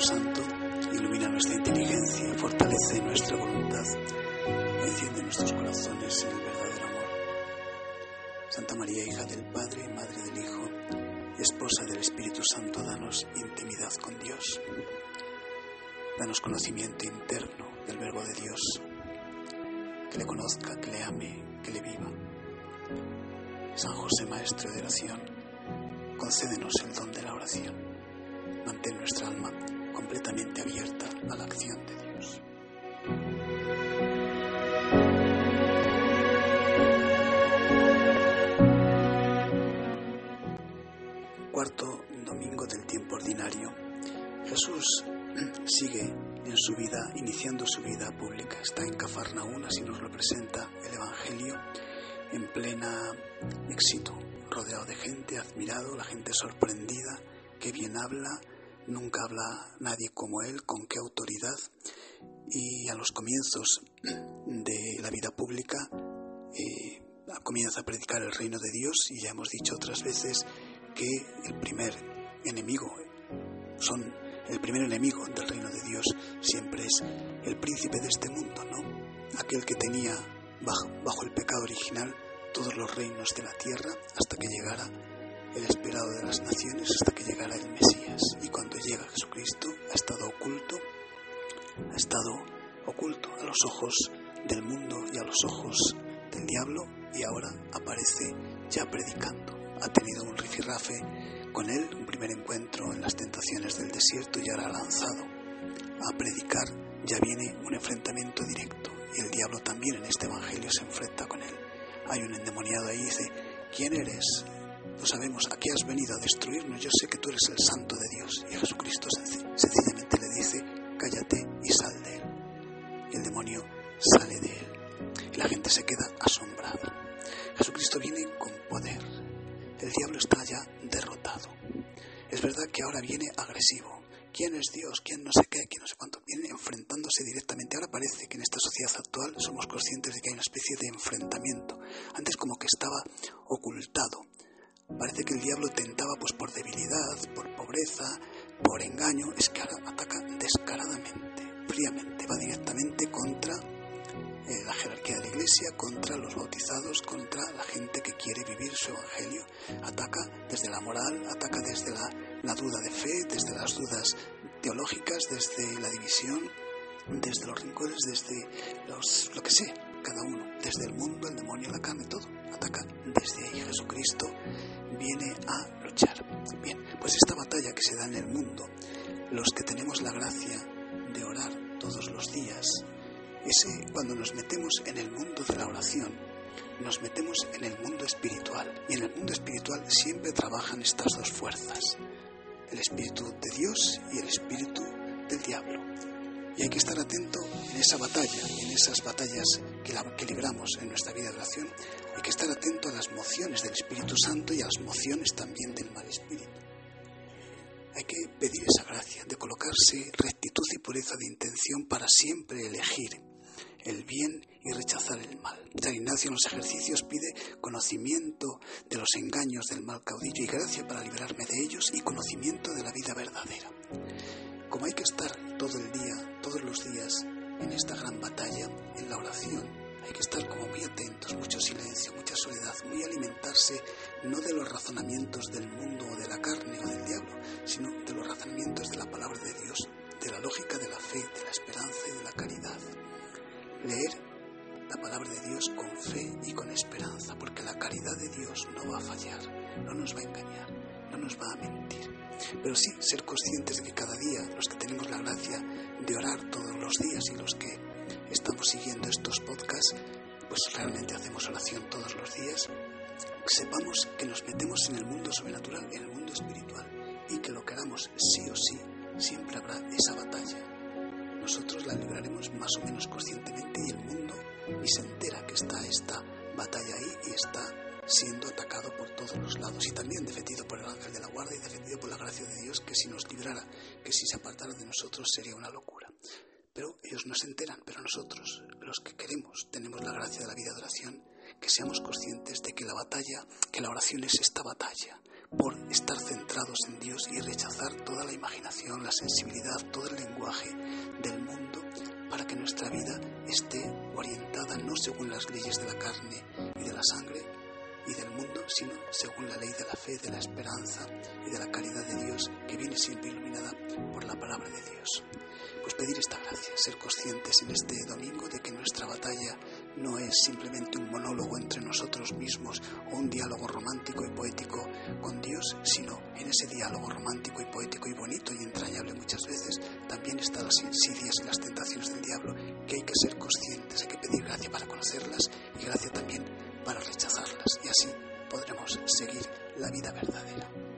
Santo, ilumina nuestra inteligencia, fortalece nuestra voluntad, enciende nuestros corazones en el verdadero amor. Santa María, hija del Padre, Madre del Hijo, esposa del Espíritu Santo, danos intimidad con Dios. Danos conocimiento interno del Verbo de Dios, que le conozca, que le ame, que le viva. San José, Maestro de oración, concédenos el don de la oración. Mantén nuestra alma completamente abierta a la acción de Dios. Cuarto domingo del tiempo ordinario. Jesús sigue en su vida, iniciando su vida pública. Está en Cafarnaúm, así nos lo presenta el Evangelio, en plena éxito, rodeado de gente, admirado, la gente sorprendida, que bien habla, nunca habla nadie como él, con qué autoridad. Y a los comienzos de la vida pública eh, comienza a predicar el reino de Dios y ya hemos dicho otras veces que el primer enemigo son el primer enemigo del reino de Dios siempre es el príncipe de este mundo, ¿no? Aquel que tenía bajo, bajo el pecado original todos los reinos de la tierra hasta que llegara el esperado de las naciones, hasta que llegara el Mesías. Ojos del mundo y a los ojos del diablo y ahora aparece ya predicando. Ha tenido un rifirrafe con él, un primer encuentro en las tentaciones del desierto y ahora lanzado a predicar, ya viene un enfrentamiento directo y el diablo también en este evangelio se enfrenta con él. Hay un endemoniado ahí y dice, ¿quién eres? No sabemos, ¿a qué has venido a destruirnos? Yo sé que tú eres el santo de Dios. Y Jesucristo sencillamente Es verdad que ahora viene agresivo. ¿Quién es Dios? ¿Quién no sé qué? ¿Quién no sé cuánto? Viene enfrentándose directamente. Ahora parece que en esta sociedad actual somos conscientes de que hay una especie de enfrentamiento. Antes como que estaba ocultado. Parece que el diablo tentaba pues por debilidad, por pobreza, por engaño. Es que ahora ataca descaradamente, fríamente, va directamente contra eh, la jerarquía de iglesia, contra los bautizados, contra la gente que quiere vivir su evangelio. Ataca desde la moral, ataca desde la, la duda de fe, desde las dudas teológicas, desde la división, desde los rincones, desde los, lo que sé, cada uno, desde el mundo, el demonio, la carne, todo. Ataca desde ahí. Jesucristo viene a luchar. Bien, pues esta batalla que se da en el mundo, los que tenemos la gracia de orar todos los días, ese cuando nos metemos en el mundo de la oración, nos metemos en el mundo espiritual. Y en el mundo espiritual siempre trabajan estas dos fuerzas, el espíritu de Dios y el espíritu del diablo. Y hay que estar atento en esa batalla, en esas batallas que, que libramos en nuestra vida de oración. Hay que estar atento a las mociones del Espíritu Santo y a las mociones también del mal espíritu. Hay que pedir esa gracia de colocarse rectitud y pureza de intención para siempre elegir el bien y rechazar el mal. San Ignacio en los ejercicios pide conocimiento de los engaños del mal caudillo y gracia para librarme de ellos y conocimiento de la vida verdadera. Como hay que estar todo el día, todos los días, en esta gran batalla, en la oración, hay que estar como muy atentos, mucho silencio, mucha soledad, muy alimentarse no de los razonamientos del mundo caridad de Dios no va a fallar, no nos va a engañar, no nos va a mentir. Pero sí ser conscientes de que cada día, los que tenemos la gracia de orar todos los días y los que estamos siguiendo estos podcasts, pues realmente hacemos oración todos los días, sepamos que nos metemos en el mundo sobrenatural, en el mundo espiritual, y que lo queramos sí o sí, siempre habrá esa batalla. Nosotros la libraremos más o menos conscientemente y el mundo y se entera que está esta batalla ahí y está siendo atacado por todos los lados y también defendido por el ángel de la guardia y defendido por la gracia de Dios que si nos librara, que si se apartara de nosotros sería una locura. Pero ellos no se enteran, pero nosotros, los que queremos, tenemos la gracia de la vida de oración, que seamos conscientes de que la batalla, que la oración es esta batalla, por estar centrados en Dios y rechazar toda la imaginación, la sensibilidad, todo el lenguaje del mundo para que nuestra vida esté orientada no según las leyes de la carne y de la sangre y del mundo, sino según la ley de la fe, de la esperanza y de la caridad de Dios que viene siempre iluminada por la palabra de Dios. Pues pedir esta gracia, ser conscientes en este domingo de que nuestra batalla no es simplemente un monólogo entre nosotros mismos o un diálogo romántico y poético con Dios, sino en ese diálogo romántico y poético y bonito y entrañable muchas veces, también están las insidias y las tentaciones del diablo, que hay que ser conscientes, hay que pedir gracia para conocerlas y gracia también para rechazarlas. Y así podremos seguir la vida verdadera.